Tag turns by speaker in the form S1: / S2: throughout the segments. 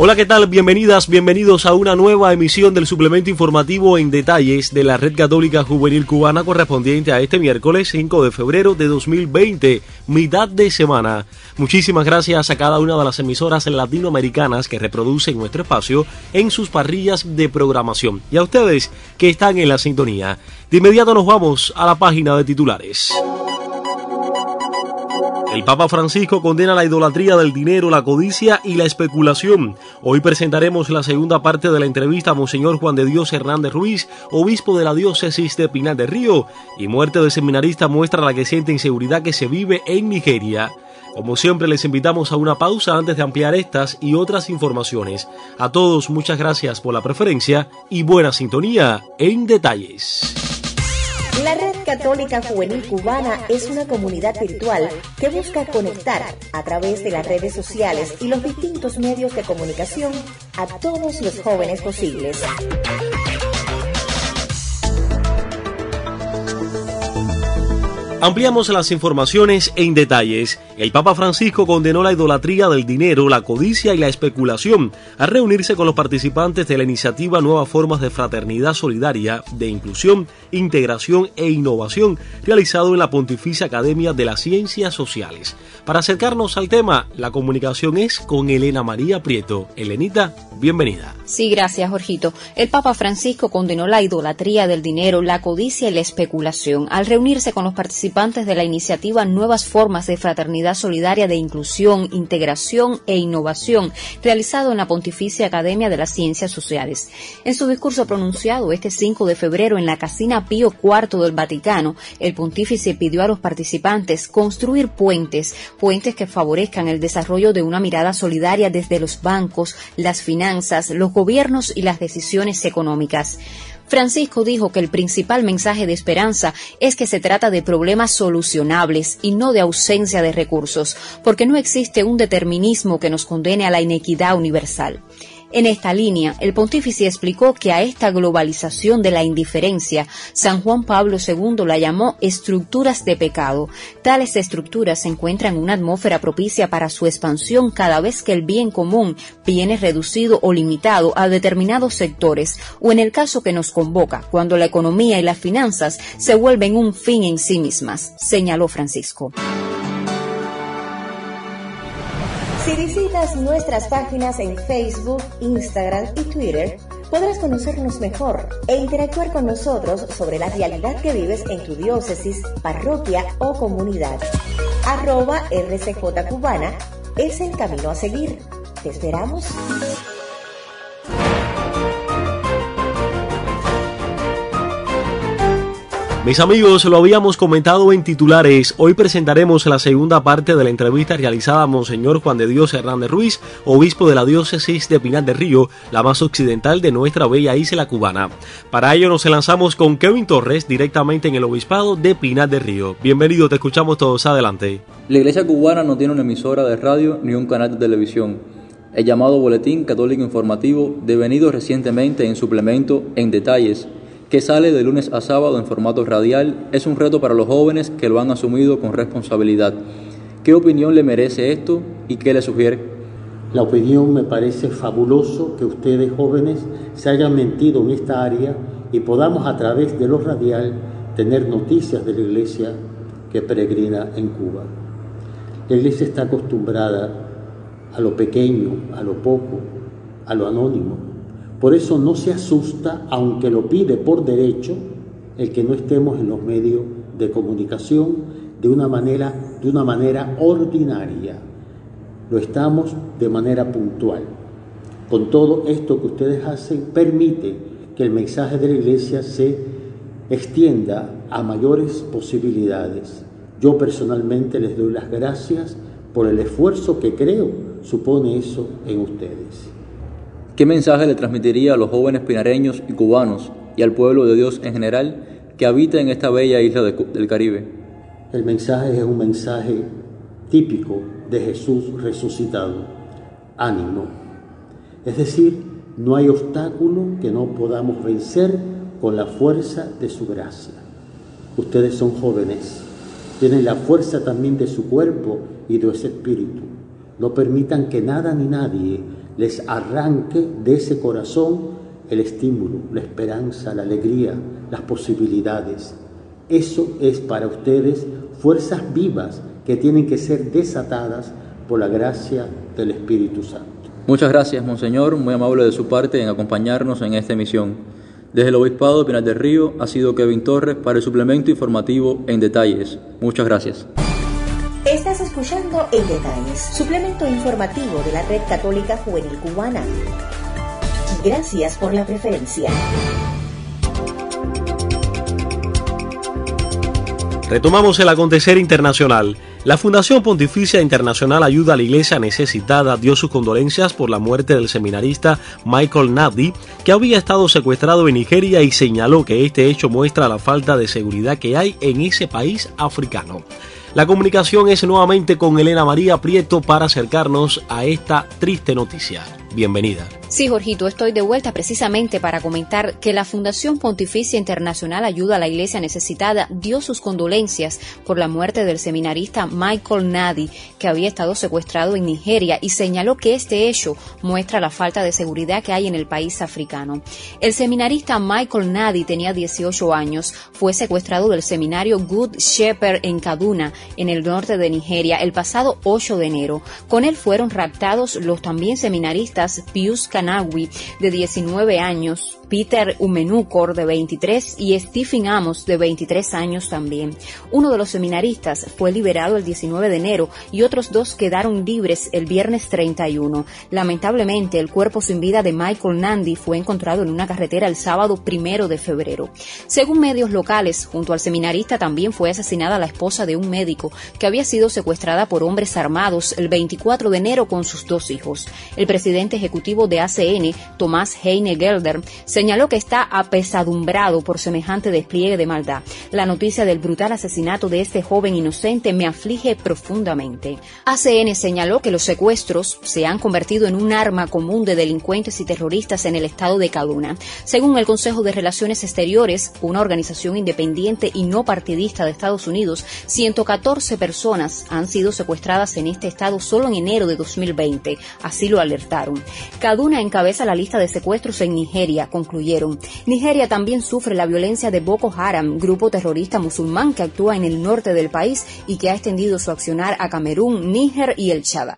S1: Hola, ¿qué tal? Bienvenidas, bienvenidos a una nueva emisión del suplemento informativo en detalles de la Red Católica Juvenil Cubana correspondiente a este miércoles 5 de febrero de 2020, mitad de semana. Muchísimas gracias a cada una de las emisoras latinoamericanas que reproducen nuestro espacio en sus parrillas de programación y a ustedes que están en la sintonía. De inmediato nos vamos a la página de titulares. El Papa Francisco condena la idolatría del dinero, la codicia y la especulación. Hoy presentaremos la segunda parte de la entrevista a Monseñor Juan de Dios Hernández Ruiz, obispo de la diócesis de Pinar de Río, y muerte de seminarista muestra la que siente inseguridad que se vive en Nigeria. Como siempre les invitamos a una pausa antes de ampliar estas y otras informaciones. A todos muchas gracias por la preferencia y buena sintonía en detalles.
S2: La Red Católica Juvenil Cubana es una comunidad virtual que busca conectar a través de las redes sociales y los distintos medios de comunicación a todos los jóvenes posibles.
S1: Ampliamos las informaciones en detalles. El Papa Francisco condenó la idolatría del dinero, la codicia y la especulación al reunirse con los participantes de la iniciativa Nuevas Formas de Fraternidad Solidaria, de Inclusión, Integración e Innovación, realizado en la Pontificia Academia de las Ciencias Sociales. Para acercarnos al tema, la comunicación es con Elena María Prieto. Elenita, bienvenida.
S3: Sí, gracias, Jorgito. El Papa Francisco condenó la idolatría del dinero, la codicia y la especulación al reunirse con los participantes de la iniciativa Nuevas Formas de Fraternidad Solidaria de Inclusión, Integración e Innovación, realizado en la Pontificia Academia de las Ciencias Sociales. En su discurso pronunciado este 5 de febrero en la Casina Pío IV del Vaticano, el pontífice pidió a los participantes construir puentes, puentes que favorezcan el desarrollo de una mirada solidaria desde los bancos, las finanzas, los gobiernos y las decisiones económicas. Francisco dijo que el principal mensaje de esperanza es que se trata de problemas solucionables y no de ausencia de recursos, porque no existe un determinismo que nos condene a la inequidad universal. En esta línea, el pontífice explicó que a esta globalización de la indiferencia, San Juan Pablo II la llamó estructuras de pecado. Tales estructuras se encuentran en una atmósfera propicia para su expansión cada vez que el bien común viene reducido o limitado a determinados sectores, o en el caso que nos convoca, cuando la economía y las finanzas se vuelven un fin en sí mismas, señaló Francisco.
S2: Si visitas nuestras páginas en Facebook, Instagram y Twitter, podrás conocernos mejor e interactuar con nosotros sobre la realidad que vives en tu diócesis, parroquia o comunidad. Arroba RCJ Cubana es el camino a seguir. ¿Te esperamos?
S1: Mis amigos, lo habíamos comentado en titulares. Hoy presentaremos la segunda parte de la entrevista realizada a Monseñor Juan de Dios Hernández Ruiz, obispo de la diócesis de Pinar del Río, la más occidental de nuestra bella isla cubana. Para ello nos lanzamos con Kevin Torres directamente en el obispado de Pinar del Río. Bienvenido, te escuchamos todos. Adelante.
S4: La iglesia cubana no tiene una emisora de radio ni un canal de televisión. El llamado Boletín Católico Informativo, devenido recientemente en suplemento en detalles, que sale de lunes a sábado en formato radial, es un reto para los jóvenes que lo han asumido con responsabilidad. ¿Qué opinión le merece esto y qué le sugiere?
S5: La opinión me parece fabuloso que ustedes jóvenes se hayan mentido en esta área y podamos a través de lo radial tener noticias de la iglesia que peregrina en Cuba. La iglesia está acostumbrada a lo pequeño, a lo poco, a lo anónimo. Por eso no se asusta, aunque lo pide por derecho, el que no estemos en los medios de comunicación de una manera, de una manera ordinaria. Lo estamos de manera puntual. Con todo esto que ustedes hacen, permite que el mensaje de la iglesia se extienda a mayores posibilidades. Yo personalmente les doy las gracias por el esfuerzo que creo supone eso en ustedes.
S4: ¿Qué mensaje le transmitiría a los jóvenes pinareños y cubanos y al pueblo de Dios en general que habita en esta bella isla del Caribe?
S5: El mensaje es un mensaje típico de Jesús resucitado. Ánimo. Es decir, no hay obstáculo que no podamos vencer con la fuerza de su gracia. Ustedes son jóvenes, tienen la fuerza también de su cuerpo y de ese espíritu. No permitan que nada ni nadie les arranque de ese corazón el estímulo, la esperanza, la alegría, las posibilidades. Eso es para ustedes fuerzas vivas que tienen que ser desatadas por la gracia del Espíritu Santo.
S4: Muchas gracias, Monseñor, muy amable de su parte en acompañarnos en esta emisión. Desde el Obispado de Pinar del Río ha sido Kevin Torres para el suplemento informativo En Detalles. Muchas gracias.
S2: Escuchando En Detalles, suplemento informativo de la Red Católica Juvenil Cubana. Gracias por la preferencia.
S1: Retomamos el acontecer internacional. La Fundación Pontificia Internacional Ayuda a la Iglesia Necesitada dio sus condolencias por la muerte del seminarista Michael Nadi, que había estado secuestrado en Nigeria y señaló que este hecho muestra la falta de seguridad que hay en ese país africano. La comunicación es nuevamente con Elena María Prieto para acercarnos a esta triste noticia. Bienvenida.
S3: Sí, Jorgito, estoy de vuelta precisamente para comentar que la Fundación Pontificia Internacional Ayuda a la Iglesia Necesitada dio sus condolencias por la muerte del seminarista Michael Nadi, que había estado secuestrado en Nigeria, y señaló que este hecho muestra la falta de seguridad que hay en el país africano. El seminarista Michael Nadi tenía 18 años, fue secuestrado del seminario Good Shepherd en Kaduna, en el norte de Nigeria, el pasado 8 de enero. Con él fueron raptados los también seminaristas Pius Kanawi, de 19 años, Peter Umenukor, de 23, y Stephen Amos, de 23 años también. Uno de los seminaristas fue liberado el 19 de enero y otros dos quedaron libres el viernes 31. Lamentablemente, el cuerpo sin vida de Michael Nandi fue encontrado en una carretera el sábado primero de febrero. Según medios locales, junto al seminarista también fue asesinada la esposa de un médico que había sido secuestrada por hombres armados el 24 de enero con sus dos hijos. El presidente ejecutivo de ACN, Tomás Heine Gelder, señaló que está apesadumbrado por semejante despliegue de maldad. La noticia del brutal asesinato de este joven inocente me aflige profundamente. ACN señaló que los secuestros se han convertido en un arma común de delincuentes y terroristas en el estado de Kaduna. Según el Consejo de Relaciones Exteriores, una organización independiente y no partidista de Estados Unidos, 114 personas han sido secuestradas en este estado solo en enero de 2020. Así lo alertaron. Kaduna encabeza la lista de secuestros en Nigeria, concluyeron. Nigeria también sufre la violencia de Boko Haram, grupo terrorista musulmán que actúa en el norte del país y que ha extendido su accionar a Camerún, Níger y el Chad.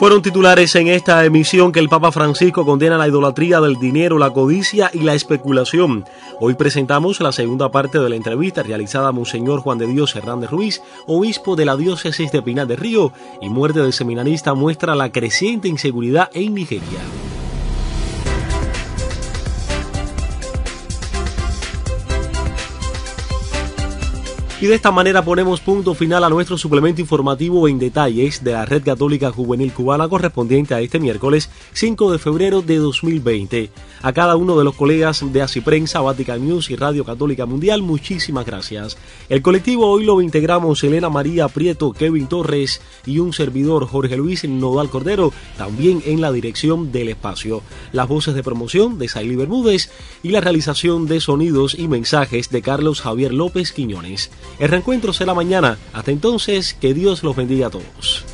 S1: Fueron titulares en esta emisión que el Papa Francisco condena la idolatría del dinero, la codicia y la especulación. Hoy presentamos la segunda parte de la entrevista realizada a Monseñor Juan de Dios Hernández Ruiz, obispo de la diócesis de Pinar de Río, y muerte del seminarista muestra la creciente inseguridad en Nigeria. Y de esta manera ponemos punto final a nuestro suplemento informativo en detalles de la Red Católica Juvenil Cubana correspondiente a este miércoles 5 de febrero de 2020. A cada uno de los colegas de Prensa, Vatican News y Radio Católica Mundial, muchísimas gracias. El colectivo hoy lo integramos Elena María Prieto, Kevin Torres y un servidor Jorge Luis Nodal Cordero, también en la dirección del espacio. Las voces de promoción de Saily Bermúdez y la realización de sonidos y mensajes de Carlos Javier López Quiñones. El reencuentro será mañana. Hasta entonces, que Dios los bendiga a todos.